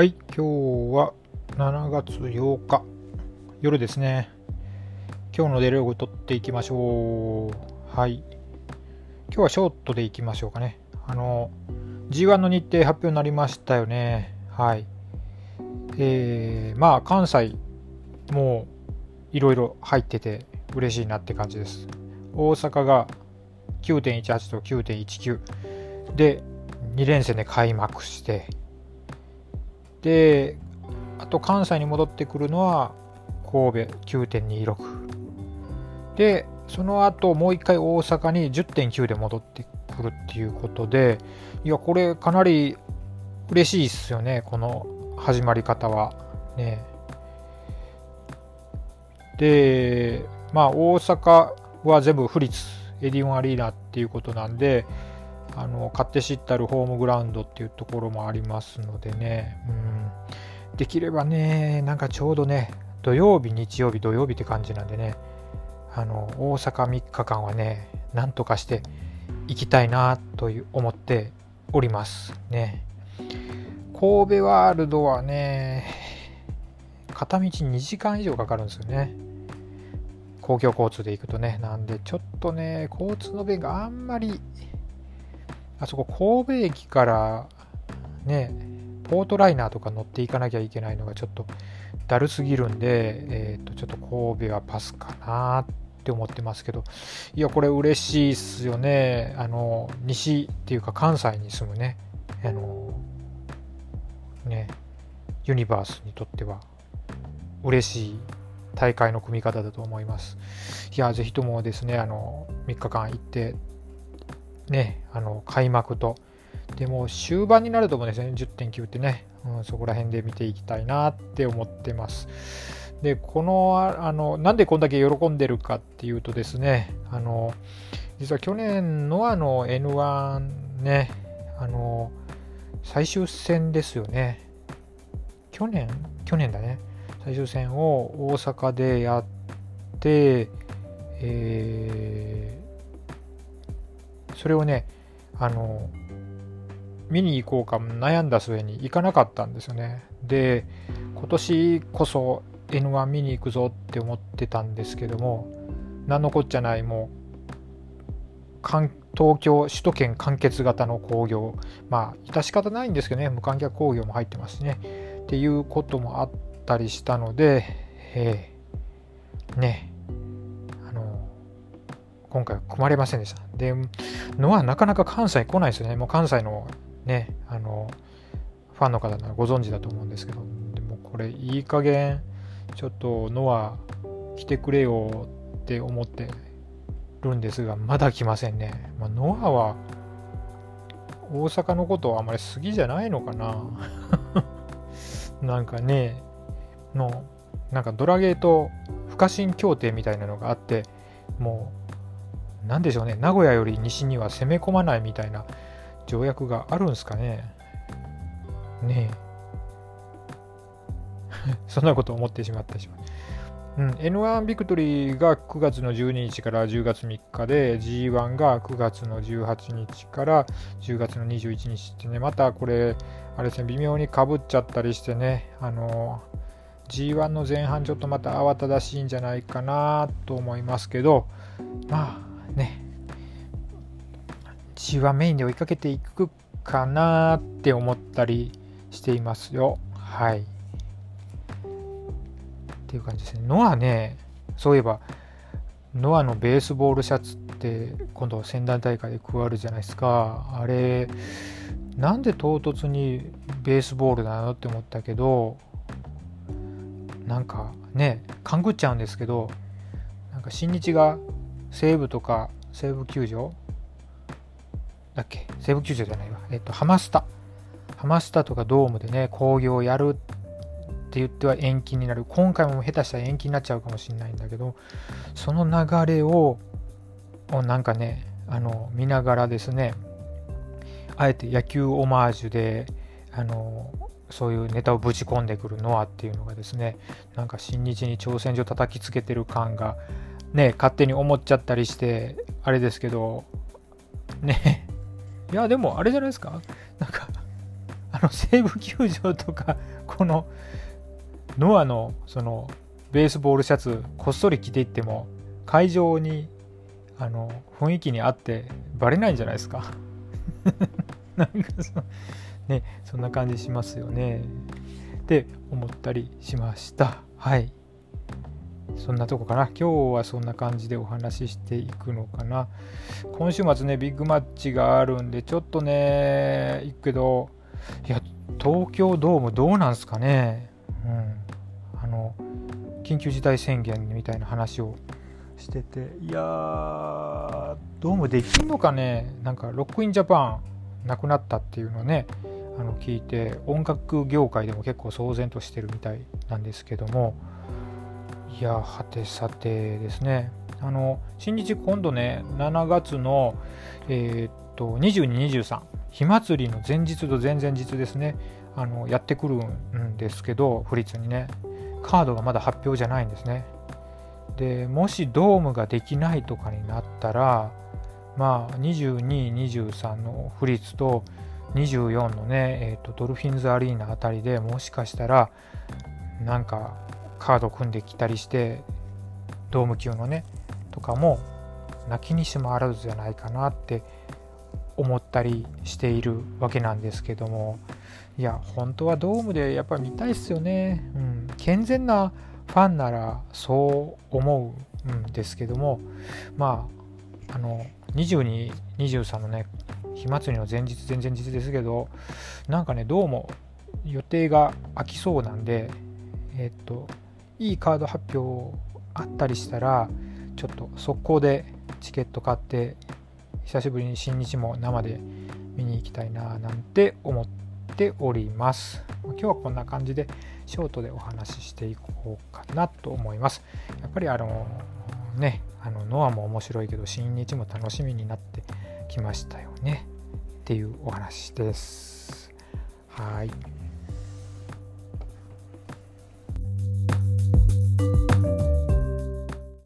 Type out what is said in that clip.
はい、今日は7月8日、夜ですね。今日のデログ取っていきましょう。はい。今日はショートでいきましょうかね。あの、G1 の日程発表になりましたよね。はい。えー、まあ、関西、もう、いろいろ入ってて嬉しいなって感じです。大阪が9.18と9.19で、2連戦で開幕して、であと関西に戻ってくるのは神戸9.26でその後もう一回大阪に10.9で戻ってくるっていうことでいやこれかなり嬉しいっすよねこの始まり方は。ね。でまあ大阪は全部府立エディオンアリーナっていうことなんであの買って知ったるホームグラウンドっていうところもありますのでね、うん、できればね、なんかちょうどね、土曜日、日曜日、土曜日って感じなんでね、あの大阪3日間はね、なんとかして行きたいなという思っておりますね。神戸ワールドはね、片道2時間以上かかるんですよね。公共交通で行くとね。なんで、ちょっとね、交通の便があんまりあそこ神戸駅からね、ポートライナーとか乗っていかなきゃいけないのがちょっとだるすぎるんで、えっ、ー、と、ちょっと神戸はパスかなって思ってますけど、いや、これ嬉しいっすよね。あの、西っていうか関西に住むね、あの、ね、ユニバースにとっては嬉しい大会の組み方だと思います。いや、ぜひともですね、あの、3日間行ってね、あの開幕と、でも終盤になるともですね、10.9ってね、うん、そこら辺で見ていきたいなって思ってます。で、この、あの、なんでこんだけ喜んでるかっていうとですね、あの、実は去年のあの N1 ね、あの、最終戦ですよね。去年？去年だね。最終戦を大阪でやって、えーそれをね、あの、見に行こうか悩んだ末に行かなかったんですよね。で、今年こそ N1 見に行くぞって思ってたんですけども、何のこっちゃない、もう、東京、首都圏完結型の工業、まあ、致し方ないんですけどね、無観客工業も入ってますしね。っていうこともあったりしたので、えー、ね、今回は組まれませんでした。で、のはなかなか関西来ないですよね。もう関西のね、あの、ファンの方ならご存知だと思うんですけど、でもこれいい加減、ちょっとノア来てくれよって思ってるんですが、まだ来ませんね。まあ、ノアは大阪のことはあまり好きじゃないのかな。なんかね、の、なんかドラゲーと不可侵協定みたいなのがあって、もう何でしょうね、名古屋より西には攻め込まないみたいな条約があるんですかね。ねえ。そんなこと思ってしまったしまう。うん、N1 ビクトリーが9月の12日から10月3日で G1 が9月の18日から10月の21日ってねまたこれあれですね微妙にかぶっちゃったりしてねあの G1 の前半ちょっとまた慌ただしいんじゃないかなと思いますけどまあね、血はメインで追いかけていくかなって思ったりしていますよ。はい。っていう感じですね。ノアね、そういえば、ノアのベースボールシャツって今度仙台大会で加わるじゃないですか。あれ、なんで唐突にベースボールなのって思ったけど、なんかね、勘ぐっちゃうんですけど、なんか新日が西武とか西武球場？だっけ？西武球場じゃないわ。えっと、ハマスタ。ハマスタとかドームでね、興行をやるって言っては延期になる。今回も下手したら延期になっちゃうかもしれないんだけど、その流れを、なんかね、あの、見ながらですね、あえて野球オマージュで、あの、そういうネタをぶち込んでくるノアっていうのがですね、なんか新日に挑戦状叩きつけてる感がね、勝手に思っちゃったりして、あれですけど、ね、いや、でもあれじゃないですか？なんか、あの西武球場とかこのノアのそのベースボールシャツこっそり着ていっても会場にあの雰囲気に合ってバレないんじゃないですか。なんかそ,、ね、そんな感じしますよね。って思ったりしました。はい。そんなとこかな。今日はそんな感じでお話ししていくのかな。今週末ねビッグマッチがあるんでちょっとね行くけどいや東京ドームどうなんすかね。うん。あの緊急事態宣言みたいな話をしてていやーどうもできんのかね。なんかロックインジャパンなくなったっていうのねあの聞いて音楽業界でも結構騒然としてるみたいなんですけどもいやはてさてですね。あの新日今度ね7月のえー、っと2223火祭りの前日と前々日ですねあのやってくるんですけどフリッツにね。カードがまだ発表じゃないんですね。でもしドームができないとかになったらまあ22、23のフリッツと24のね、えーと、ドルフィンズアリーナあたりでもしかしたらなんかカード組んできたりしてドーム級のねとかも泣きにしもあらずじゃないかなって思ったりしているわけなんですけども。いや本当はドームでやっぱり見たいっすよね、うん、健全なファンならそう思うんですけども。まああの22、23のね火祭りの前日前々日ですけどなんかねどうも予定が空きそうなんでえっといいカード発表あったりしたらちょっと速攻でチケット買って久しぶりに新日も生で見に行きたいななんて思っております。今日はこんな感じでショートでお話ししていこうかなと思います。やっぱりあのねあのノアも面白いけど新日も楽しみになってきましたよね。っていうお話です。はい。